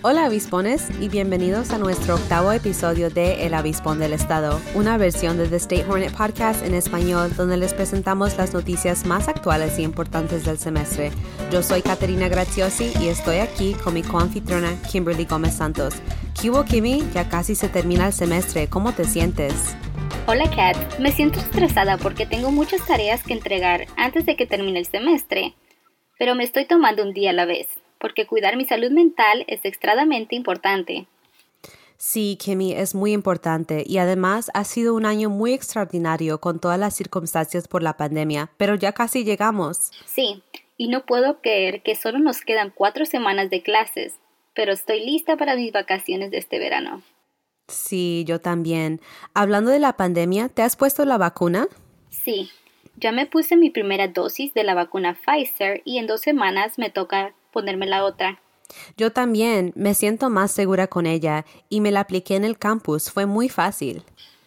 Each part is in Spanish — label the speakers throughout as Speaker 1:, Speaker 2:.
Speaker 1: Hola avispones y bienvenidos a nuestro octavo episodio de El Avispón del Estado, una versión de The State Hornet Podcast en español donde les presentamos las noticias más actuales y importantes del semestre. Yo soy Caterina Graziosi y estoy aquí con mi coanfitriona Kimberly Gómez Santos. ¿Qué Kimmy? Ya casi se termina el semestre, ¿cómo te sientes?
Speaker 2: Hola Kat, me siento estresada porque tengo muchas tareas que entregar antes de que termine el semestre, pero me estoy tomando un día a la vez porque cuidar mi salud mental es extremadamente importante.
Speaker 1: Sí, Kimmy, es muy importante y además ha sido un año muy extraordinario con todas las circunstancias por la pandemia, pero ya casi llegamos.
Speaker 2: Sí, y no puedo creer que solo nos quedan cuatro semanas de clases, pero estoy lista para mis vacaciones de este verano.
Speaker 1: Sí, yo también. Hablando de la pandemia, ¿te has puesto la vacuna?
Speaker 2: Sí, ya me puse mi primera dosis de la vacuna Pfizer y en dos semanas me toca ponerme la otra.
Speaker 1: Yo también me siento más segura con ella y me la apliqué en el campus. Fue muy fácil.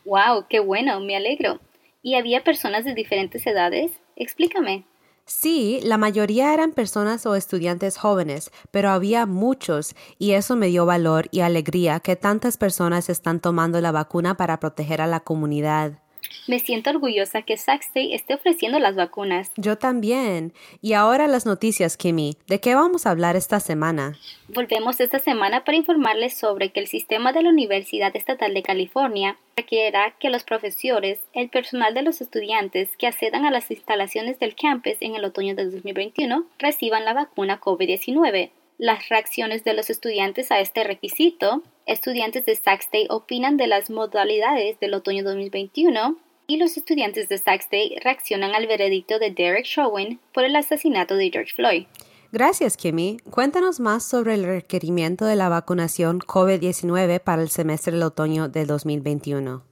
Speaker 2: ¡Wow! ¡Qué bueno! Me alegro. ¿Y había personas de diferentes edades? Explícame.
Speaker 1: Sí, la mayoría eran personas o estudiantes jóvenes, pero había muchos y eso me dio valor y alegría que tantas personas están tomando la vacuna para proteger a la comunidad.
Speaker 2: Me siento orgullosa que Sac State esté ofreciendo las vacunas.
Speaker 1: Yo también. Y ahora las noticias, Kimmy. ¿De qué vamos a hablar esta semana?
Speaker 2: Volvemos esta semana para informarles sobre que el sistema de la Universidad Estatal de California requerirá que los profesores, el personal de los estudiantes que accedan a las instalaciones del campus en el otoño de 2021 reciban la vacuna COVID-19 las reacciones de los estudiantes a este requisito. Estudiantes de Sac State opinan de las modalidades del otoño 2021 y los estudiantes de Sac State reaccionan al veredicto de Derek Chauvin por el asesinato de George Floyd.
Speaker 1: Gracias, Kimmy. Cuéntanos más sobre el requerimiento de la vacunación COVID-19 para el semestre del otoño de 2021.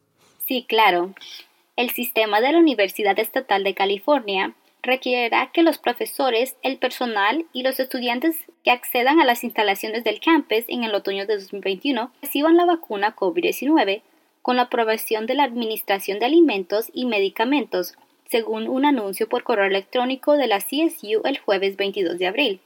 Speaker 2: Sí, claro. El sistema de la Universidad Estatal de California requerirá que los profesores, el personal y los estudiantes que accedan a las instalaciones del campus en el otoño de 2021 reciban la vacuna COVID-19 con la aprobación de la Administración de Alimentos y Medicamentos, según un anuncio por correo electrónico de la CSU el jueves 22 de abril.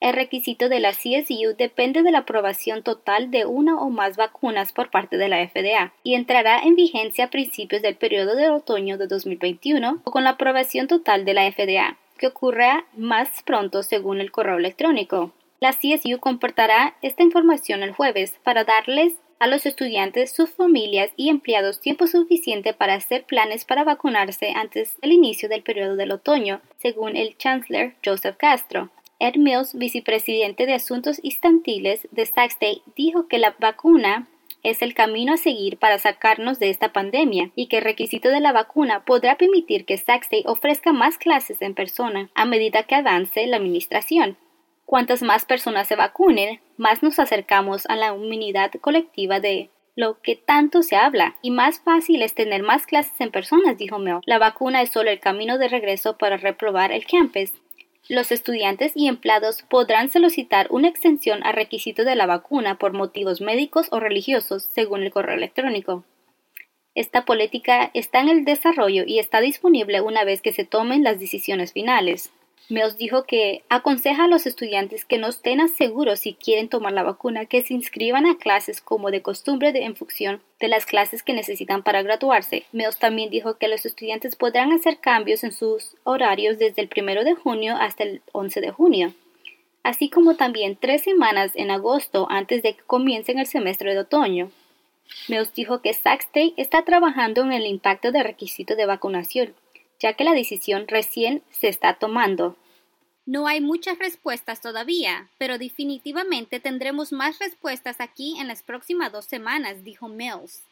Speaker 2: El requisito de la CSU depende de la aprobación total de una o más vacunas por parte de la FDA y entrará en vigencia a principios del periodo de otoño de 2021 o con la aprobación total de la FDA, que ocurra más pronto según el correo electrónico. La CSU comportará esta información el jueves para darles a los estudiantes, sus familias y empleados tiempo suficiente para hacer planes para vacunarse antes del inicio del periodo del otoño, según el Chancellor Joseph Castro. Ed Mills, vicepresidente de Asuntos Instantiles de Sac dijo que la vacuna es el camino a seguir para sacarnos de esta pandemia y que el requisito de la vacuna podrá permitir que Sac ofrezca más clases en persona a medida que avance la administración. Cuantas más personas se vacunen, más nos acercamos a la inmunidad colectiva de lo que tanto se habla, y más fácil es tener más clases en personas, dijo Mel. La vacuna es solo el camino de regreso para reprobar el campus los estudiantes y empleados podrán solicitar una extensión al requisito de la vacuna por motivos médicos o religiosos, según el correo electrónico. Esta política está en el desarrollo y está disponible una vez que se tomen las decisiones finales. Meos dijo que aconseja a los estudiantes que no estén seguros si quieren tomar la vacuna que se inscriban a clases como de costumbre en función de las clases que necesitan para graduarse. Meos también dijo que los estudiantes podrán hacer cambios en sus horarios desde el 1 de junio hasta el 11 de junio, así como también tres semanas en agosto antes de que comiencen el semestre de otoño. Meos dijo que Sac está trabajando en el impacto del requisito de vacunación ya que la decisión recién se está tomando.
Speaker 3: No hay muchas respuestas todavía, pero definitivamente tendremos más respuestas aquí en las próximas dos semanas, dijo Mills.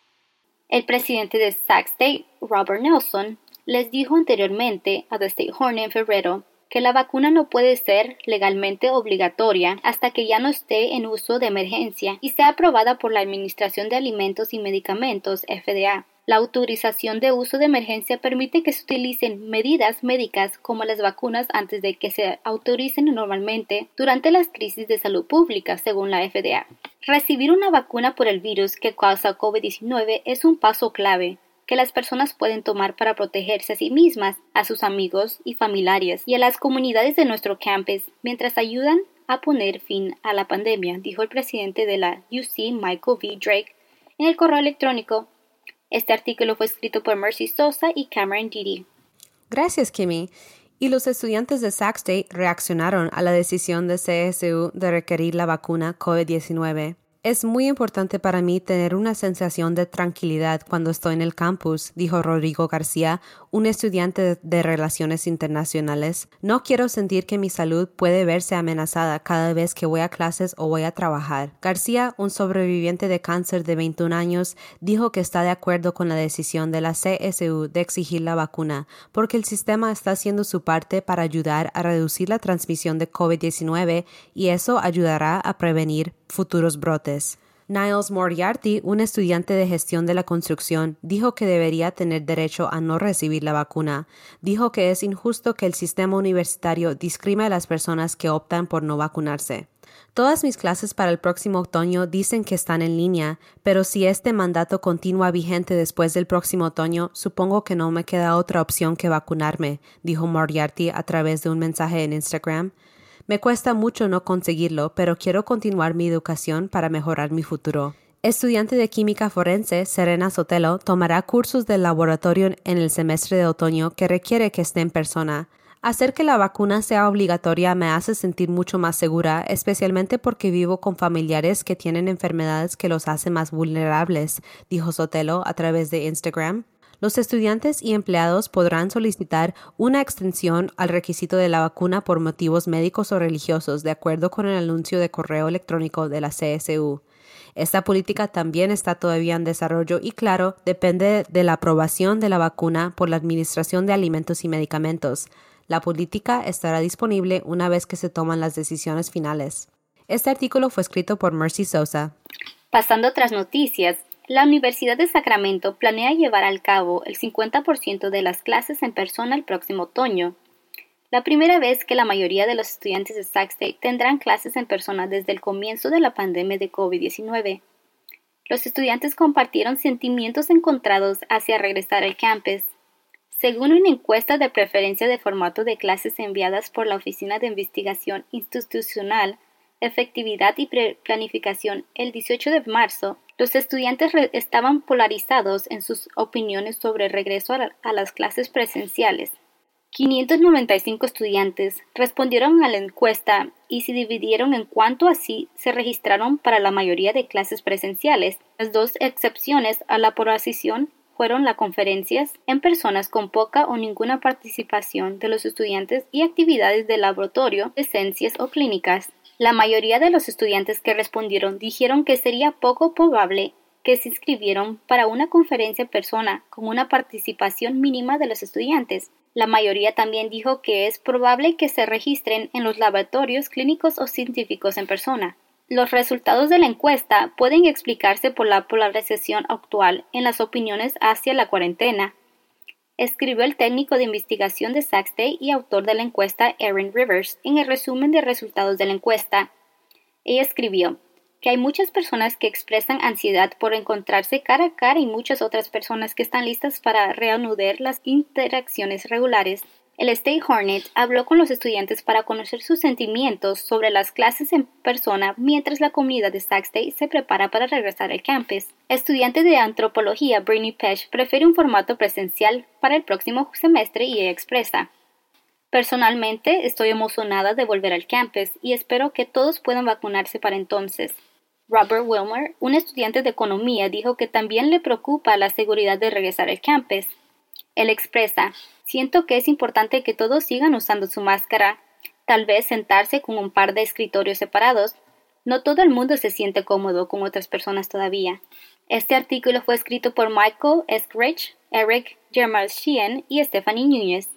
Speaker 2: El presidente de Sac State, Robert Nelson, les dijo anteriormente a The State Horn en febrero que la vacuna no puede ser legalmente obligatoria hasta que ya no esté en uso de emergencia y sea aprobada por la Administración de Alimentos y Medicamentos FDA. La autorización de uso de emergencia permite que se utilicen medidas médicas como las vacunas antes de que se autoricen normalmente durante las crisis de salud pública, según la FDA. Recibir una vacuna por el virus que causa COVID-19 es un paso clave que las personas pueden tomar para protegerse a sí mismas, a sus amigos y familiares y a las comunidades de nuestro campus, mientras ayudan a poner fin a la pandemia, dijo el presidente de la UC, Michael V. Drake, en el correo electrónico. Este artículo fue escrito por Mercy Sosa y Cameron Didi.
Speaker 1: Gracias, Kimmy. Y los estudiantes de Sac State reaccionaron a la decisión de CSU de requerir la vacuna COVID-19. Es muy importante para mí tener una sensación de tranquilidad cuando estoy en el campus, dijo Rodrigo García, un estudiante de Relaciones Internacionales. No quiero sentir que mi salud puede verse amenazada cada vez que voy a clases o voy a trabajar. García, un sobreviviente de cáncer de 21 años, dijo que está de acuerdo con la decisión de la CSU de exigir la vacuna, porque el sistema está haciendo su parte para ayudar a reducir la transmisión de COVID-19 y eso ayudará a prevenir futuros brotes. Niles Moriarty, un estudiante de gestión de la construcción, dijo que debería tener derecho a no recibir la vacuna. Dijo que es injusto que el sistema universitario discrime a las personas que optan por no vacunarse. Todas mis clases para el próximo otoño dicen que están en línea, pero si este mandato continúa vigente después del próximo otoño, supongo que no me queda otra opción que vacunarme, dijo Moriarty a través de un mensaje en Instagram. Me cuesta mucho no conseguirlo, pero quiero continuar mi educación para mejorar mi futuro. Estudiante de química forense, Serena Sotelo tomará cursos de laboratorio en el semestre de otoño que requiere que esté en persona. Hacer que la vacuna sea obligatoria me hace sentir mucho más segura, especialmente porque vivo con familiares que tienen enfermedades que los hacen más vulnerables, dijo Sotelo a través de Instagram. Los estudiantes y empleados podrán solicitar una extensión al requisito de la vacuna por motivos médicos o religiosos, de acuerdo con el anuncio de correo electrónico de la CSU. Esta política también está todavía en desarrollo y, claro, depende de la aprobación de la vacuna por la Administración de Alimentos y Medicamentos. La política estará disponible una vez que se toman las decisiones finales. Este artículo fue escrito por Mercy Sosa.
Speaker 2: Pasando a otras noticias, la Universidad de Sacramento planea llevar al cabo el 50% de las clases en persona el próximo otoño, la primera vez que la mayoría de los estudiantes de Sac State tendrán clases en persona desde el comienzo de la pandemia de COVID-19. Los estudiantes compartieron sentimientos encontrados hacia regresar al campus. Según una encuesta de preferencia de formato de clases enviadas por la Oficina de Investigación Institucional, Efectividad y Planificación el 18 de marzo, los estudiantes estaban polarizados en sus opiniones sobre el regreso a, las clases presenciales. 595 estudiantes respondieron a la encuesta y se dividieron en cuanto así se registraron para la mayoría de clases presenciales. Las dos excepciones a la polarización fueron las conferencias en personas con poca o ninguna participación de los estudiantes y actividades de laboratorio, de ciencias o clínicas. La mayoría de los estudiantes que respondieron dijeron que sería poco probable que se inscribieron para una conferencia en persona con una participación mínima de los estudiantes. La mayoría también dijo que es probable que se registren en los laboratorios clínicos o científicos en persona. Los resultados de la encuesta pueden explicarse por la polarización actual en las opiniones hacia la cuarentena, escribió el técnico de investigación de Saxday y autor de la encuesta Erin Rivers en el resumen de resultados de la encuesta. Ella escribió que hay muchas personas que expresan ansiedad por encontrarse cara a cara y muchas otras personas que están listas para reanudar las interacciones regulares el State Hornet habló con los estudiantes para conocer sus sentimientos sobre las clases en persona mientras la comunidad de Sac State se prepara para regresar al campus. Estudiante de antropología Brittany Pesh prefiere un formato presencial para el próximo semestre y expresa. Personalmente estoy emocionada de volver al campus y espero que todos puedan vacunarse para entonces. Robert Wilmer, un estudiante de economía, dijo que también le preocupa la seguridad de regresar al campus. Él expresa, siento que es importante que todos sigan usando su máscara, tal vez sentarse con un par de escritorios separados. No todo el mundo se siente cómodo con otras personas todavía. Este artículo fue escrito por Michael Eskridge, Eric Jermal Sheehan y Stephanie Núñez.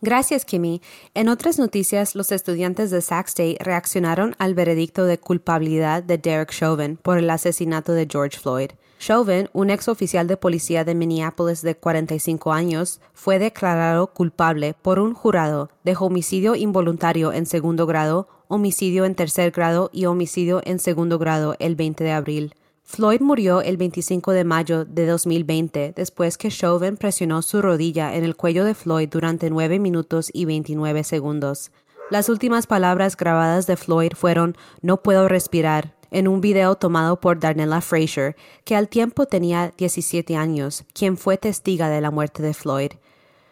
Speaker 1: Gracias, Kimmy. En otras noticias, los estudiantes de Sac State reaccionaron al veredicto de culpabilidad de Derek Chauvin por el asesinato de George Floyd. Chauvin, un ex oficial de policía de Minneapolis de 45 años, fue declarado culpable por un jurado de homicidio involuntario en segundo grado, homicidio en tercer grado y homicidio en segundo grado el 20 de abril. Floyd murió el 25 de mayo de 2020 después que Chauvin presionó su rodilla en el cuello de Floyd durante 9 minutos y 29 segundos. Las últimas palabras grabadas de Floyd fueron No puedo respirar, en un video tomado por Darnella Fraser, que al tiempo tenía 17 años, quien fue testiga de la muerte de Floyd.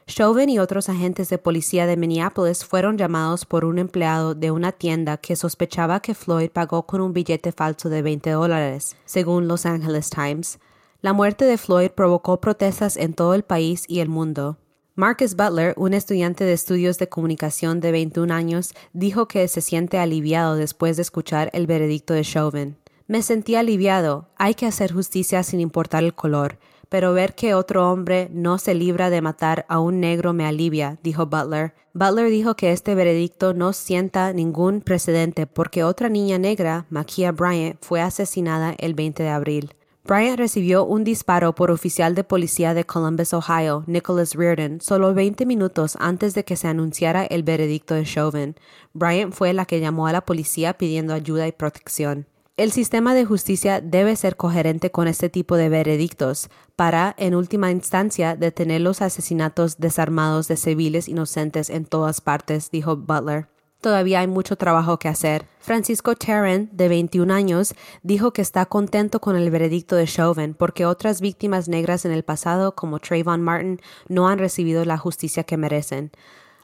Speaker 1: Chauvin y otros agentes de policía de Minneapolis fueron llamados por un empleado de una tienda que sospechaba que Floyd pagó con un billete falso de 20 dólares, según Los Angeles Times. La muerte de Floyd provocó protestas en todo el país y el mundo. Marcus Butler, un estudiante de estudios de comunicación de 21 años, dijo que se siente aliviado después de escuchar el veredicto de Chauvin. Me sentí aliviado. Hay que hacer justicia sin importar el color pero ver que otro hombre no se libra de matar a un negro me alivia, dijo Butler. Butler dijo que este veredicto no sienta ningún precedente porque otra niña negra, Makia Bryant, fue asesinada el 20 de abril. Bryant recibió un disparo por oficial de policía de Columbus, Ohio, Nicholas Reardon, solo 20 minutos antes de que se anunciara el veredicto de Chauvin. Bryant fue la que llamó a la policía pidiendo ayuda y protección. El sistema de justicia debe ser coherente con este tipo de veredictos para, en última instancia, detener los asesinatos desarmados de civiles inocentes en todas partes, dijo Butler. Todavía hay mucho trabajo que hacer. Francisco Terren, de 21 años, dijo que está contento con el veredicto de Chauvin porque otras víctimas negras en el pasado, como Trayvon Martin, no han recibido la justicia que merecen.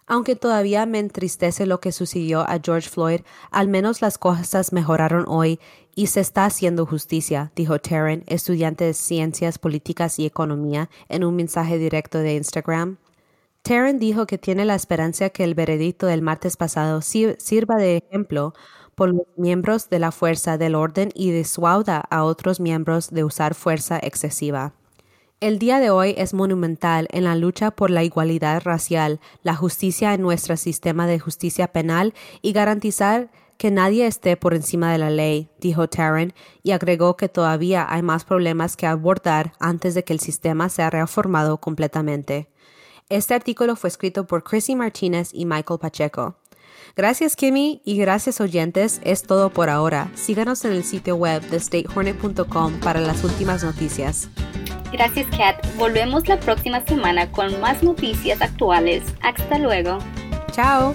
Speaker 1: Aunque todavía me entristece lo que sucedió a George Floyd, al menos las cosas mejoraron hoy y se está haciendo justicia, dijo Taryn, estudiante de Ciencias Políticas y Economía, en un mensaje directo de Instagram. Taryn dijo que tiene la esperanza que el veredicto del martes pasado sirva de ejemplo por los miembros de la fuerza del orden y disuada a otros miembros de usar fuerza excesiva. El día de hoy es monumental en la lucha por la igualdad racial, la justicia en nuestro sistema de justicia penal y garantizar que nadie esté por encima de la ley, dijo Taryn, y agregó que todavía hay más problemas que abordar antes de que el sistema sea reformado completamente. Este artículo fue escrito por Chrissy Martínez y Michael Pacheco. Gracias Kimmy y gracias oyentes, es todo por ahora. Síganos en el sitio web de statehornet.com para las últimas noticias.
Speaker 2: Gracias, Kat. Volvemos la próxima semana con más noticias actuales. Hasta luego.
Speaker 1: Chao.